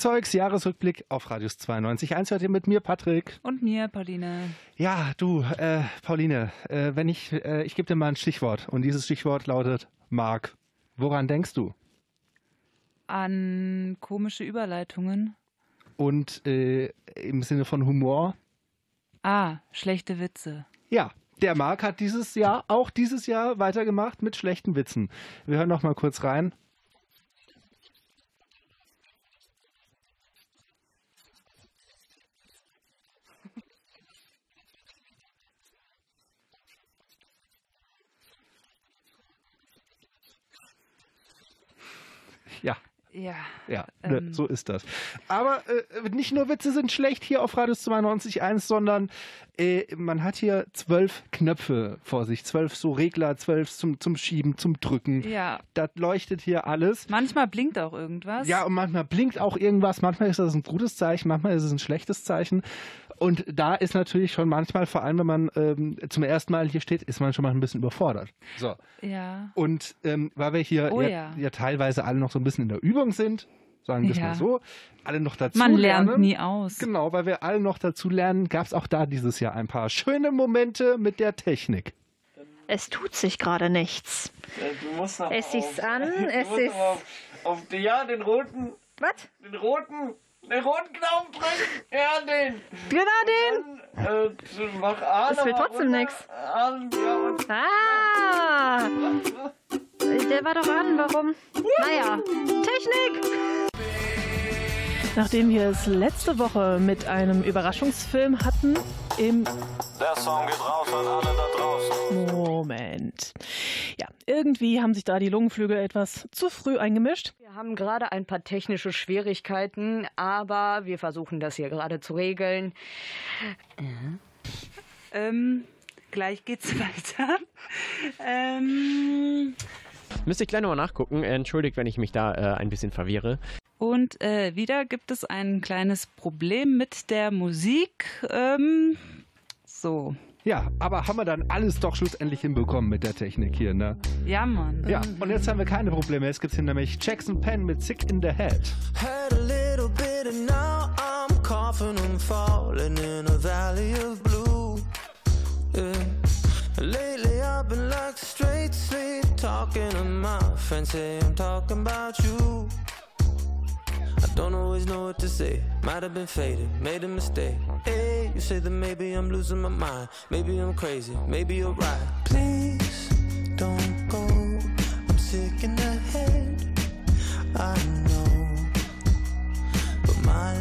Zeugs, Jahresrückblick auf Radius 92.1. Hört ihr mit mir, Patrick. Und mir, Pauline. Ja, du, äh, Pauline, äh, wenn ich, äh, ich gebe dir mal ein Stichwort und dieses Stichwort lautet Mark. Woran denkst du? An komische Überleitungen. Und äh, im Sinne von Humor? Ah, schlechte Witze. Ja, der Mark hat dieses Jahr, auch dieses Jahr weitergemacht mit schlechten Witzen. Wir hören noch mal kurz rein. Ja, Ja. Ne, Ähm. so ist das. Aber äh, nicht nur Witze sind schlecht hier auf Radius 92.1, sondern äh, man hat hier zwölf Knöpfe vor sich. Zwölf so Regler, zwölf zum, zum Schieben, zum Drücken. Ja. Das leuchtet hier alles. Manchmal blinkt auch irgendwas. Ja, und manchmal blinkt auch irgendwas. Manchmal ist das ein gutes Zeichen, manchmal ist es ein schlechtes Zeichen. Und da ist natürlich schon manchmal, vor allem wenn man ähm, zum ersten Mal hier steht, ist man schon mal ein bisschen überfordert. So. Ja. Und ähm, weil wir hier Oh ja, ja. ja teilweise alle noch so ein bisschen in der Übung sind, sagen wir es Ja. mal so, alle noch dazu Man lernt lernen. nie aus. Genau, weil wir alle noch dazu lernen, gab es auch da dieses Jahr ein paar schöne Momente mit der Technik. Es tut sich gerade nichts. Du musst noch Es ist an, du es musst ist- aber Auf, auf ja, den roten. Was? Den roten. Den roten Knopf drücken. Ja, den. Genau den. Äh, zu- mach A Das mal trotzdem und Ah! Der war doch an, warum? Naja, Technik! Nachdem wir es letzte Woche mit einem Überraschungsfilm hatten, im Der Song geht raus an alle da draußen. Moment. Ja, irgendwie haben sich da die Lungenflügel etwas zu früh eingemischt. Wir haben gerade ein paar technische Schwierigkeiten, aber wir versuchen das hier gerade zu regeln. Ähm, gleich geht's weiter. Ähm, Müsste ich gleich nochmal nachgucken. Entschuldigt, wenn ich mich da äh, ein bisschen verwirre. und äh, wieder gibt es ein kleines Problem mit der Musik. Ähm, so. Ja, aber haben wir dann alles doch schlussendlich hinbekommen mit der Technik hier, ne? Ja, Mann. Ja, und jetzt haben wir keine Probleme. Jetzt gibt es hier nämlich Jackson Penn mit Sick in the Head. Had a little bit and now I'm coughing and falling in a valley of blue. Yeah. Lately I've been like straight sleep talking to my friends say I'm talking about you. Don't always know what to say. Might have been faded, made a mistake. Hey, you say that maybe I'm losing my mind. Maybe I'm crazy, maybe you're right. Please don't go. I'm sick in the head. I know. But my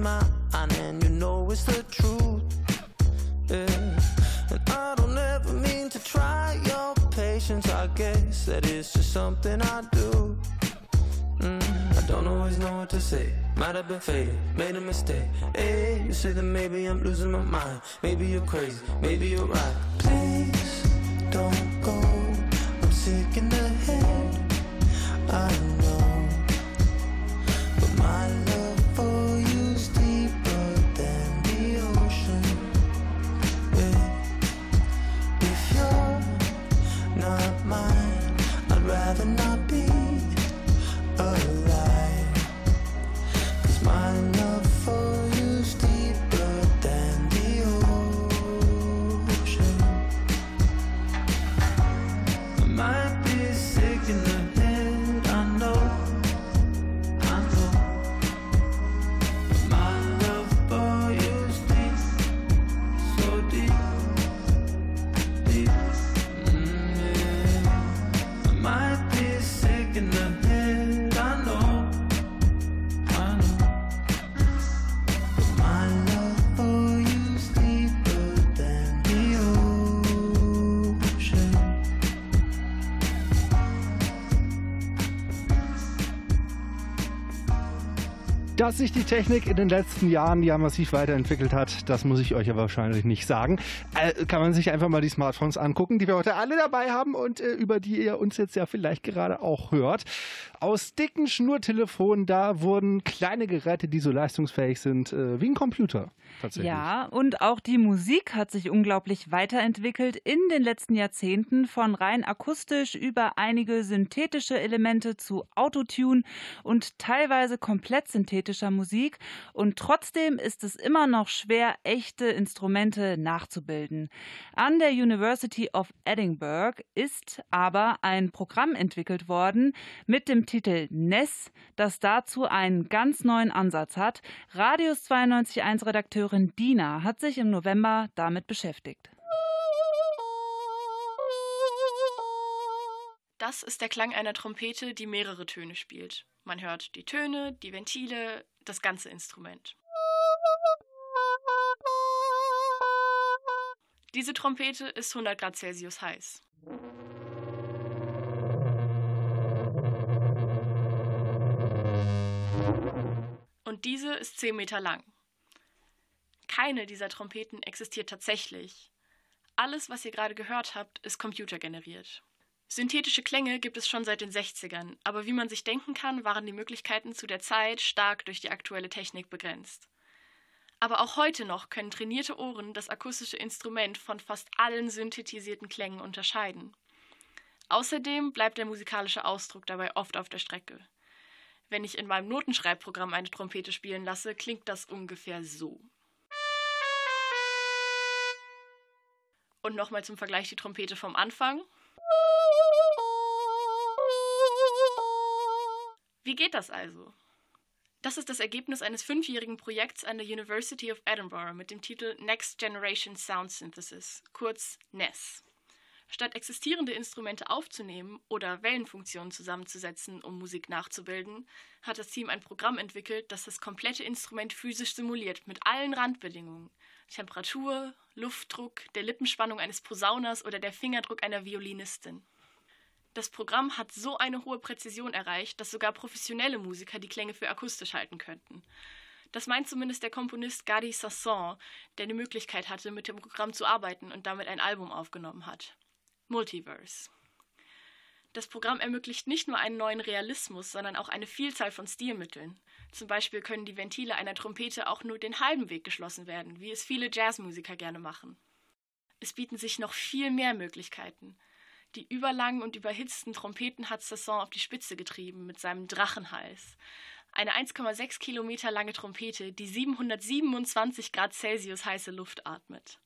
mine, and you know it's the truth. Yeah. And I don't ever mean to try your patience. I guess that it's just something I do. Mm, I don't always know what to say. Might have been faded, made a mistake. Hey, you say that maybe I'm losing my mind. Maybe you're crazy, maybe you're right. Please don't go. I'm sick in the head. I don't know. Dass sich die Technik in den letzten Jahren ja massiv weiterentwickelt hat, das muss ich euch aber wahrscheinlich nicht sagen. Äh, kann man sich einfach mal die Smartphones angucken, die wir heute alle dabei haben und äh, über die ihr uns jetzt ja vielleicht gerade auch hört. Aus dicken Schnurtelefonen, da wurden kleine Geräte, die so leistungsfähig sind, äh, wie ein Computer tatsächlich. Ja, und auch die Musik hat sich unglaublich weiterentwickelt in den letzten Jahrzehnten von rein akustisch über einige synthetische Elemente zu Autotune und teilweise komplett synthetischer Musik. Und trotzdem ist es immer noch schwer, echte Instrumente nachzubilden. An der University of Edinburgh ist aber ein Programm entwickelt worden mit dem Titel NES, das dazu einen ganz neuen Ansatz hat. Radius 92.1 Redakteurin Dina hat sich im November damit beschäftigt. Das ist der Klang einer Trompete, die mehrere Töne spielt. Man hört die Töne, die Ventile, das ganze Instrument. Diese Trompete ist 100 Grad Celsius heiß. Und diese ist 10 Meter lang. Keine dieser Trompeten existiert tatsächlich. Alles, was ihr gerade gehört habt, ist computergeneriert. Synthetische Klänge gibt es schon seit den 60ern, aber wie man sich denken kann, waren die Möglichkeiten zu der Zeit stark durch die aktuelle Technik begrenzt. Aber auch heute noch können trainierte Ohren das akustische Instrument von fast allen synthetisierten Klängen unterscheiden. Außerdem bleibt der musikalische Ausdruck dabei oft auf der Strecke. Wenn ich in meinem Notenschreibprogramm eine Trompete spielen lasse, klingt das ungefähr so. Und nochmal zum Vergleich die Trompete vom Anfang. Wie geht das also? Das ist das Ergebnis eines fünfjährigen Projekts an der University of Edinburgh mit dem Titel Next Generation Sound Synthesis, kurz NES. Statt existierende Instrumente aufzunehmen oder Wellenfunktionen zusammenzusetzen, um Musik nachzubilden, hat das Team ein Programm entwickelt, das das komplette Instrument physisch simuliert mit allen Randbedingungen. Temperatur, Luftdruck, der Lippenspannung eines Posauners oder der Fingerdruck einer Violinistin. Das Programm hat so eine hohe Präzision erreicht, dass sogar professionelle Musiker die Klänge für akustisch halten könnten. Das meint zumindest der Komponist Gadi Sasson, der die Möglichkeit hatte, mit dem Programm zu arbeiten und damit ein Album aufgenommen hat. Multiverse. Das Programm ermöglicht nicht nur einen neuen Realismus, sondern auch eine Vielzahl von Stilmitteln. Zum Beispiel können die Ventile einer Trompete auch nur den halben Weg geschlossen werden, wie es viele Jazzmusiker gerne machen. Es bieten sich noch viel mehr Möglichkeiten. Die überlangen und überhitzten Trompeten hat Sasson auf die Spitze getrieben mit seinem Drachenhals. Eine 1,6 Kilometer lange Trompete, die 727 Grad Celsius heiße Luft atmet.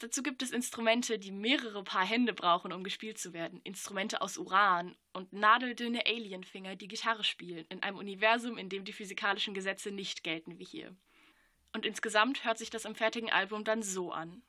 Dazu gibt es Instrumente, die mehrere Paar Hände brauchen, um gespielt zu werden. Instrumente aus Uran und nadeldünne Alienfinger, die Gitarre spielen, in einem Universum, in dem die physikalischen Gesetze nicht gelten wie hier. Und insgesamt hört sich das im fertigen Album dann so an.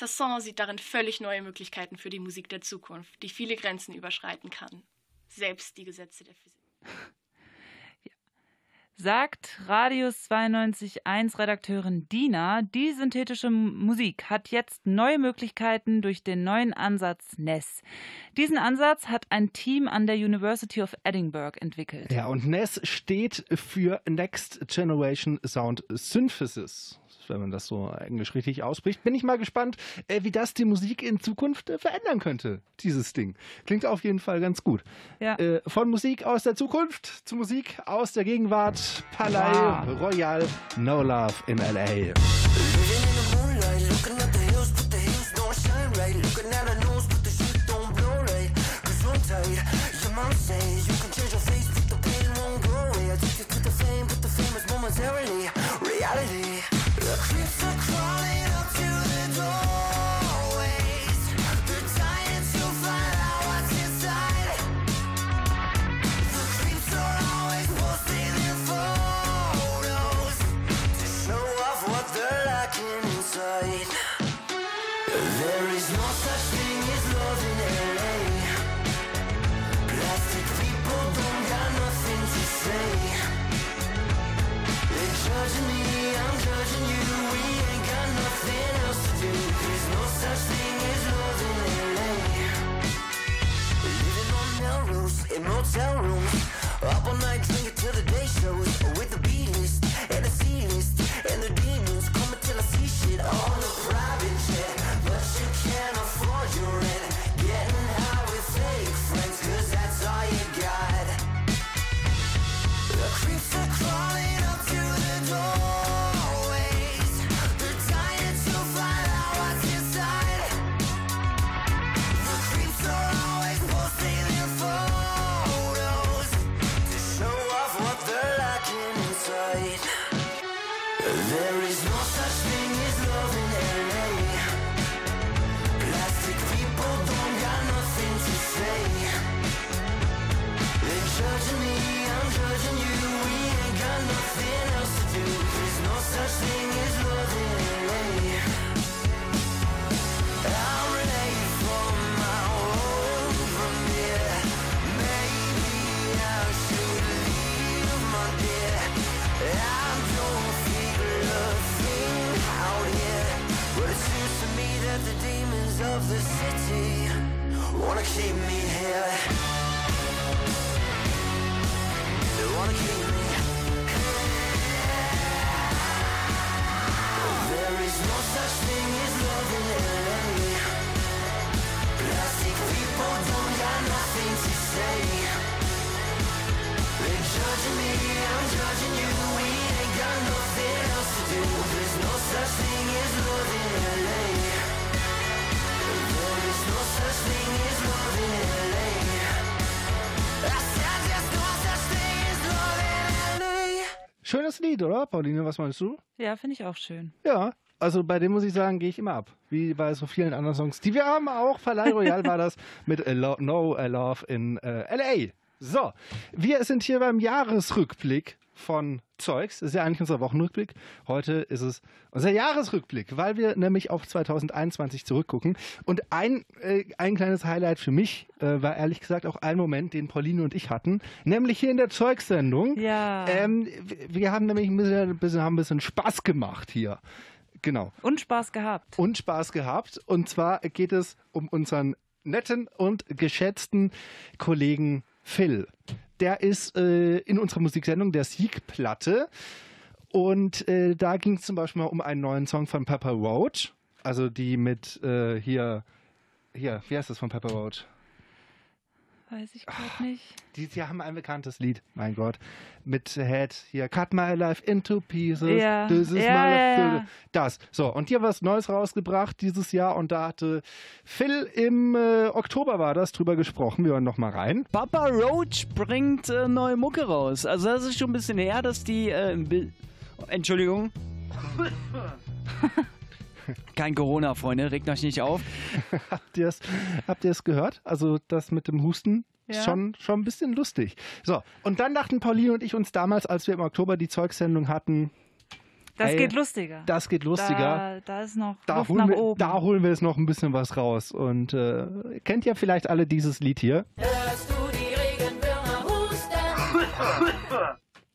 Sasson sieht darin völlig neue Möglichkeiten für die Musik der Zukunft, die viele Grenzen überschreiten kann. Selbst die Gesetze der Physik. Sagt Radius 92.1 Redakteurin Dina, die synthetische Musik hat jetzt neue Möglichkeiten durch den neuen Ansatz NES. Diesen Ansatz hat ein Team an der University of Edinburgh entwickelt. Ja, und NES steht für Next Generation Sound Synthesis. Wenn man das so englisch richtig ausspricht, bin ich mal gespannt, äh, wie das die Musik in Zukunft äh, verändern könnte, dieses Ding. Klingt auf jeden Fall ganz gut. Ja. Äh, von Musik aus der Zukunft zu Musik aus der Gegenwart. Palais Wow. Royal, No Love in L.A. You can change your face, but the pain won't go away. Addicted to the fame in motel rooms. Up all night drinking till the day shows. With the of the city wanna keep me here. Lied, oder? Pauline, was meinst du? Ja, finde ich auch schön. Ja, also bei dem muss ich sagen, gehe ich immer ab. Wie bei so vielen anderen Songs, die wir haben. Auch Verleih Royal war das mit A Lo No A Love in äh, L.A. So, wir sind hier beim Jahresrückblick von Zeugs. Das ist ja eigentlich unser Wochenrückblick. Heute ist es unser Jahresrückblick, weil wir nämlich auf 2021 zurückgucken. Und ein, äh, ein kleines Highlight für mich äh, war ehrlich gesagt auch ein Moment, den Pauline und ich hatten, nämlich hier in der Zeugs-Sendung. Ja. Ähm, wir- wir haben nämlich ein bisschen, ein bisschen, haben ein bisschen Spaß gemacht hier. Genau. Und Spaß gehabt. Und Spaß gehabt. Und zwar geht es um unseren netten und geschätzten Kollegen Phil. Der ist äh, in unserer Musiksendung der Siegplatte. Und äh, da ging es zum Beispiel mal um einen neuen Song von Pepper Roach. Also die mit äh, hier, hier, wie heißt das von Pepper Roach? Weiß ich gerade nicht. Die, die haben ein bekanntes Lied, mein Gott. Mit Head hier, Cut My Life into Pieces. Ja. This is Ja, my ja, life. ja. Das. So, und hier was Neues rausgebracht dieses Jahr. Und da hatte Phil im äh, Oktober war das drüber gesprochen. Wir hören noch mal rein. Papa Roach bringt äh, neue Mucke raus. Also das ist schon ein bisschen her, dass die äh, im Bild... Entschuldigung. Kein Corona, Freunde, regt euch nicht auf. habt ihr es habt ihr's gehört? Also das mit dem Husten ist Ja. schon, schon ein bisschen lustig. So, und dann dachten Pauline und ich uns damals, als wir im Oktober die Zeugsendung hatten, Das ey, geht lustiger. Das geht lustiger. Da, da ist noch Da Luft holen, nach wir, oben. da holen wir jetzt noch ein bisschen was raus. Und äh, kennt ihr vielleicht alle dieses Lied hier? Hörst du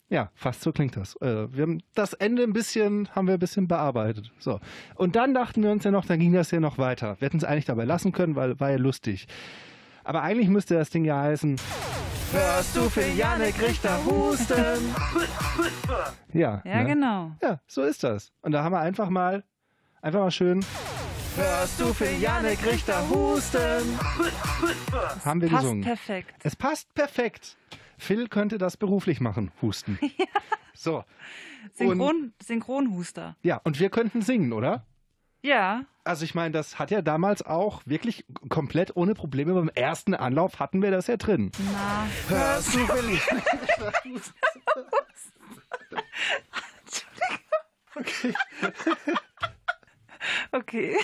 Ja, fast so klingt das. Äh, wir haben das Ende ein bisschen, haben wir ein bisschen bearbeitet. So. Und dann dachten wir uns ja noch, dann ging das ja noch weiter. Wir hätten es eigentlich dabei lassen können, weil war ja lustig. Aber eigentlich müsste das Ding ja heißen. Hörst du für Janik Richter husten? Ja. Ja, ne? genau. Ja, so ist das. Und da haben wir einfach mal, einfach mal schön. Hörst du für Janik Richter husten? Haben wir Passt gesungen. perfekt. Es passt perfekt. Phil könnte das beruflich machen, husten. So. Und, Synchron, Synchronhuster. ja, und wir könnten singen, oder? Ja. Also ich meine, das hat ja damals auch wirklich komplett ohne Probleme beim ersten Anlauf hatten wir das ja drin. Na. Hörst du, Phil? okay. Okay.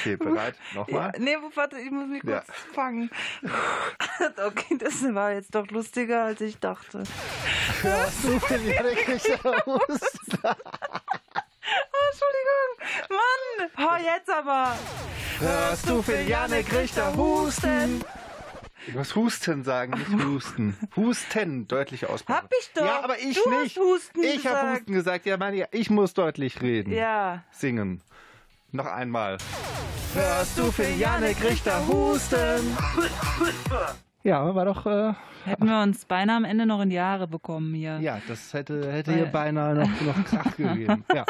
Okay, bereit? Nochmal? Ja, nee, warte, ich muss mich Ja. kurz fangen. okay, das war jetzt doch lustiger, als ich dachte. Hörst du, husten? Oh, Entschuldigung. Mann. Oh, jetzt aber. Hörst du, Phil? Janik Richter husten? Ich muss Husten sagen, nicht Husten. Husten, deutlich aussprechen. Hab ich doch. Ja, aber ich Du nicht. hast Husten ich habe. Husten gesagt. Ja, meine, ich muss deutlich reden. Ja. Singen. Noch einmal. Hörst du für Janik Richter husten? Ja, war doch. Äh, Hätten wir uns beinahe am Ende noch in die Haare bekommen hier. Ja, das hätte, hätte hier beinahe noch, noch Krach gegeben. Ja.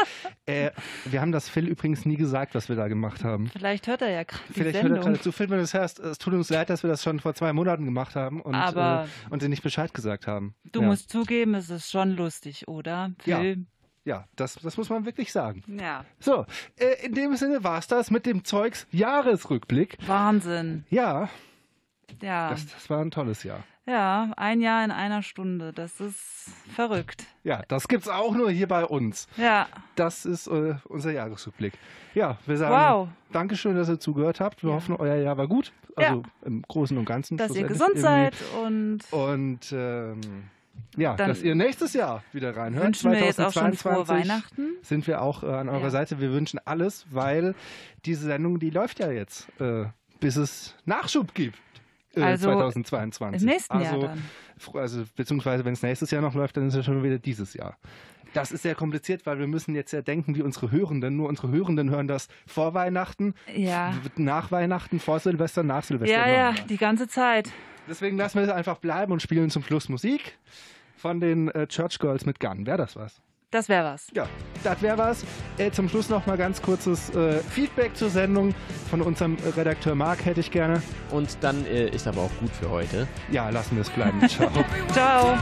Äh, wir haben das Phil übrigens nie gesagt, was wir da gemacht haben. Vielleicht hört er ja gerade die Vielleicht hört er Sendung. gerade zu. Phil, wenn du das hörst, es tut uns leid, dass wir das schon vor zwei Monaten gemacht haben und, Aber- äh, und dir nicht Bescheid gesagt haben. Du ja. musst zugeben, es ist schon lustig, oder? Phil? Ja, das, das muss man wirklich sagen. Ja. So, äh, in dem Sinne war es das mit dem Zeugs Jahresrückblick. Wahnsinn. Ja, Ja. das, das war ein tolles Jahr. Ja, ein Jahr in einer Stunde. Das ist verrückt. Ja, das gibt's auch nur hier bei uns. Ja. Das ist äh, unser Jahresrückblick. Ja, wir sagen Wow. Dankeschön, dass ihr zugehört habt. Wir hoffen, euer Jahr war gut. Also im Großen und Ganzen. Dass ihr gesund seid und Und ähm, ja, Dann dass ihr nächstes Jahr wieder reinhört. wünschen wir jetzt auch schon frohe 2022 Weihnachten. Sind wir auch äh, an eurer Ja. Seite. Wir wünschen alles, weil diese Sendung, die läuft ja jetzt, äh, bis es Nachschub gibt. Äh, Also 2022. im nächsten Jahr also, dann. fr- Also, beziehungsweise, wenn es nächstes Jahr noch läuft, dann ist es schon wieder dieses Jahr. Das ist sehr kompliziert, weil wir müssen jetzt ja denken, wie unsere Hörenden. Nur unsere Hörenden hören das vor Weihnachten, Ja. nach Weihnachten, vor Silvester, nach Silvester. Ja, ja, die ganze Zeit. Deswegen lassen wir es einfach bleiben und spielen zum Schluss Musik von den äh, Church Girls mit Gun. Wäre das was? Das wäre was. Ja, das wäre was. Äh, zum Schluss noch mal ganz kurzes äh, Feedback zur Sendung von unserem Redakteur Marc hätte ich gerne. Und dann äh, ist aber auch gut für heute. Ja, lassen wir es bleiben. Ciao. Ciao.